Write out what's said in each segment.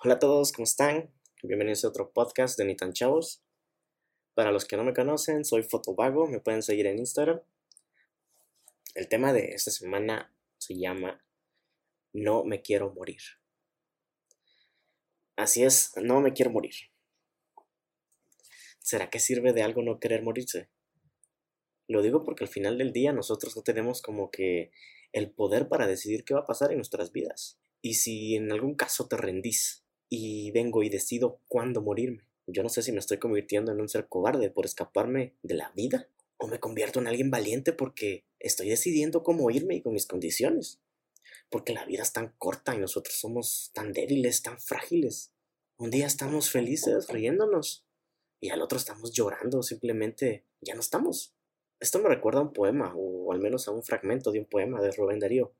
Hola a todos, ¿cómo están? Bienvenidos a otro podcast de Ni tan Chavos. Para los que no me conocen, soy Fotovago, me pueden seguir en Instagram. El tema de esta semana se llama No me quiero morir. Así es, no me quiero morir. ¿Será que sirve de algo no querer morirse? Lo digo porque al final del día nosotros no tenemos como que el poder para decidir qué va a pasar en nuestras vidas. Y si en algún caso te rendís y vengo y decido cuándo morirme. Yo no sé si me estoy convirtiendo en un ser cobarde por escaparme de la vida o me convierto en alguien valiente porque estoy decidiendo cómo irme y con mis condiciones. Porque la vida es tan corta y nosotros somos tan débiles, tan frágiles. Un día estamos felices riéndonos y al otro estamos llorando, simplemente ya no estamos. Esto me recuerda a un poema, o al menos a un fragmento de un poema de Rubén Darío,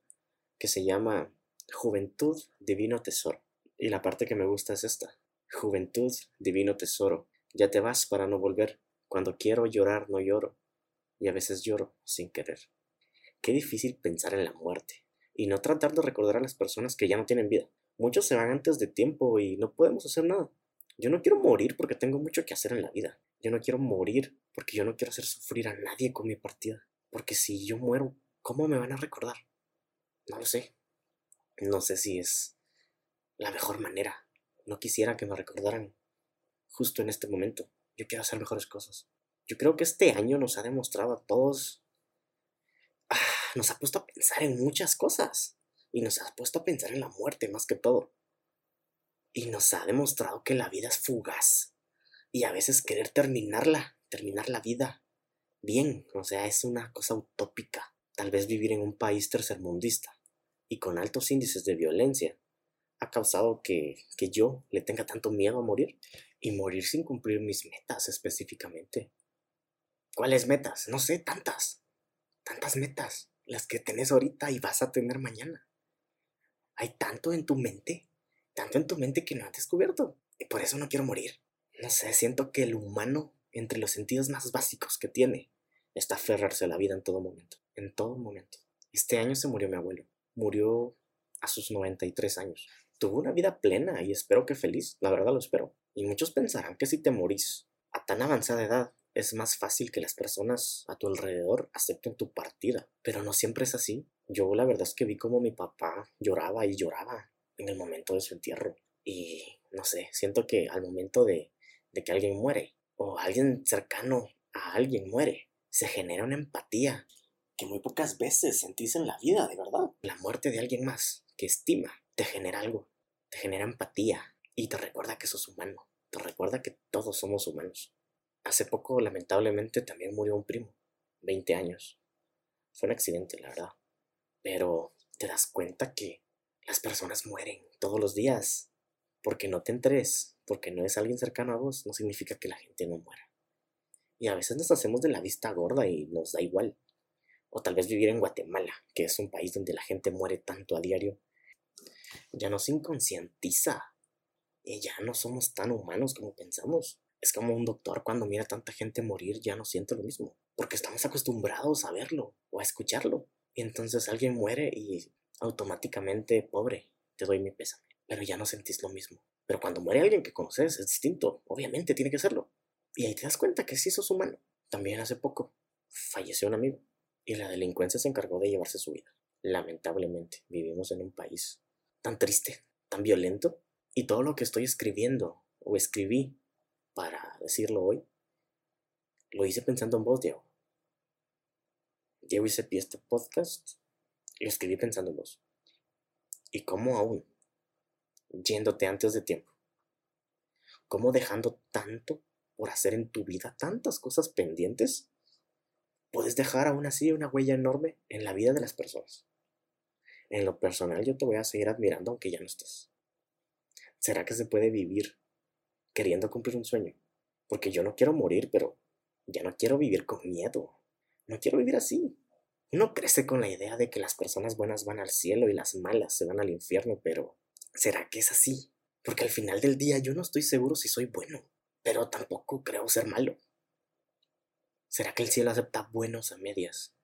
que se llama Juventud, Divino Tesoro. Y la parte que me gusta es esta. Juventud, divino tesoro, ya te vas para no volver. Cuando quiero llorar no lloro, y a veces lloro sin querer. Qué difícil pensar en la muerte, y no tratar de recordar a las personas que ya no tienen vida. Muchos se van antes de tiempo y no podemos hacer nada. Yo no quiero morir porque tengo mucho que hacer en la vida. Yo no quiero morir porque yo no quiero hacer sufrir a nadie con mi partida. Porque si yo muero, ¿cómo me van a recordar? No lo sé. No sé si es la mejor manera. No quisiera que me recordaran justo en este momento. Yo quiero hacer mejores cosas. Yo creo que este año nos ha demostrado a todos, ah, nos ha puesto a pensar en muchas cosas y nos ha puesto a pensar en la muerte más que todo. Y nos ha demostrado que la vida es fugaz y a veces querer terminarla, terminar la vida bien, o sea, es una cosa utópica. Tal vez vivir en un país tercermundista y con altos índices de violencia ha causado que, que yo le tenga tanto miedo a morir y morir sin cumplir mis metas específicamente. ¿Cuáles metas? No sé, tantas. Tantas metas. Las que tenés ahorita y vas a tener mañana. Hay tanto en tu mente, tanto en tu mente que no has descubierto. Y por eso no quiero morir. No sé, siento que el humano, entre los sentidos más básicos que tiene, está aferrarse a la vida en todo momento. En todo momento. Este año se murió mi abuelo. Murió a sus 93 años tuvo una vida plena y espero que feliz, la verdad lo espero. Y muchos pensarán que si te morís a tan avanzada edad, es más fácil que las personas a tu alrededor acepten tu partida, pero no siempre es así. Yo la verdad es que vi como mi papá lloraba y lloraba en el momento de su entierro. Y no sé, siento que al momento de, de que alguien muere, o alguien cercano a alguien muere, se genera una empatía que muy pocas veces sentís en la vida, de verdad. La muerte de alguien más que estima te genera algo, te genera empatía y te recuerda que sos humano, te recuerda que todos somos humanos. Hace poco, lamentablemente, también murió un primo, 20 años. Fue un accidente, la verdad. Pero te das cuenta que las personas mueren todos los días. Porque no te entres, porque no es alguien cercano a vos, no significa que la gente no muera. Y a veces nos hacemos de la vista gorda y nos da igual. O tal vez vivir en Guatemala, que es un país donde la gente muere tanto a diario, ya nos inconscientiza y ya no somos tan humanos como pensamos. Es como un doctor cuando mira a tanta gente morir ya no siente lo mismo, porque estamos acostumbrados a verlo o a escucharlo. Y entonces alguien muere y automáticamente, pobre, te doy mi pésame. Pero ya no sentís lo mismo. Pero cuando muere alguien que conoces es distinto, obviamente tiene que serlo. Y ahí te das cuenta que sí sos humano. También hace poco falleció un amigo y la delincuencia se encargó de llevarse su vida. Lamentablemente, vivimos en un país tan triste, tan violento. Y todo lo que estoy escribiendo o escribí para decirlo hoy, lo hice pensando en vos, Diego. Diego hice este podcast y lo escribí pensando en vos. Y cómo aún, yéndote antes de tiempo, cómo dejando tanto por hacer en tu vida, tantas cosas pendientes, puedes dejar aún así una huella enorme en la vida de las personas. En lo personal yo te voy a seguir admirando aunque ya no estés. ¿Será que se puede vivir queriendo cumplir un sueño? Porque yo no quiero morir, pero ya no quiero vivir con miedo. No quiero vivir así. Uno crece con la idea de que las personas buenas van al cielo y las malas se van al infierno, pero ¿será que es así? Porque al final del día yo no estoy seguro si soy bueno, pero tampoco creo ser malo. ¿Será que el cielo acepta buenos a medias?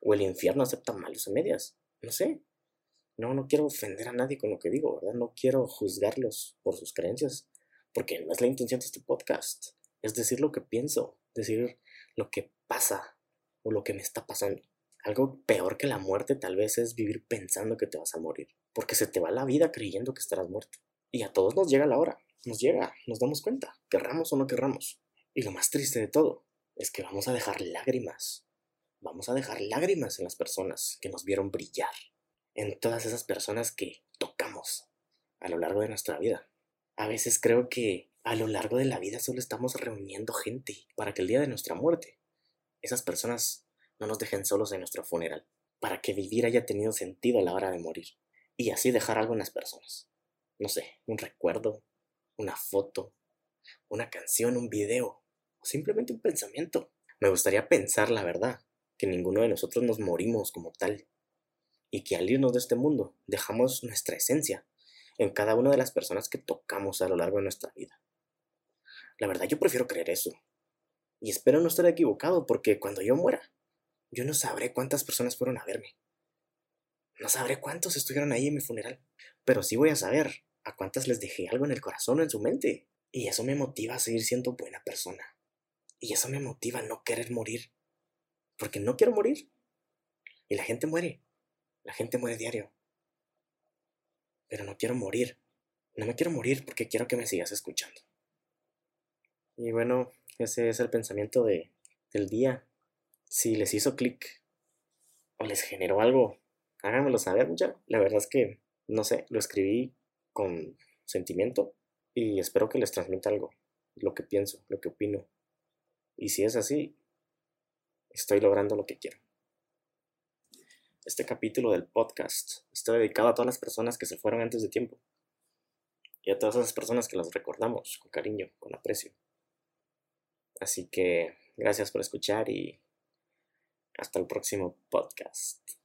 ¿O el infierno acepta malos a medias? No sé. No, no quiero ofender a nadie con lo que digo, ¿verdad? No quiero juzgarlos por sus creencias, porque no es la intención de este podcast. Es decir lo que pienso, decir lo que pasa o lo que me está pasando. Algo peor que la muerte tal vez es vivir pensando que te vas a morir, porque se te va la vida creyendo que estarás muerto. Y a todos nos llega la hora, nos llega, nos damos cuenta, querramos o no querramos. Y lo más triste de todo es que vamos a dejar lágrimas. Vamos a dejar lágrimas en las personas que nos vieron brillar, en todas esas personas que tocamos a lo largo de nuestra vida. A veces creo que a lo largo de la vida solo estamos reuniendo gente para que el día de nuestra muerte esas personas no nos dejen solos en nuestro funeral, para que vivir haya tenido sentido a la hora de morir y así dejar algo en las personas. No sé, un recuerdo, una foto, una canción, un video o simplemente un pensamiento. Me gustaría pensar la verdad, que ninguno de nosotros nos morimos como tal y que al irnos de este mundo dejamos nuestra esencia en cada una de las personas que tocamos a lo largo de nuestra vida. La verdad yo prefiero creer eso. Y espero no estar equivocado porque cuando yo muera, yo no sabré cuántas personas fueron a verme. No sabré cuántos estuvieron ahí en mi funeral, pero sí voy a saber a cuántas les dejé algo en el corazón o en su mente. Y eso me motiva a seguir siendo buena persona. Y eso me motiva a no querer morir. Porque no quiero morir. Y la gente muere. La gente muere diario. Pero no quiero morir. No me quiero morir porque quiero que me sigas escuchando. Y bueno, ese es el pensamiento de, del día. Si les hizo clic o les generó algo, háganmelo saber ya. La verdad es que, no sé, lo escribí con sentimiento y espero que les transmita algo, lo que pienso, lo que opino. Y si es así, estoy logrando lo que quiero. Este capítulo del podcast está dedicado a todas las personas que se fueron antes de tiempo y a todas esas personas que las recordamos con cariño, con aprecio. Así que gracias por escuchar y hasta el próximo podcast.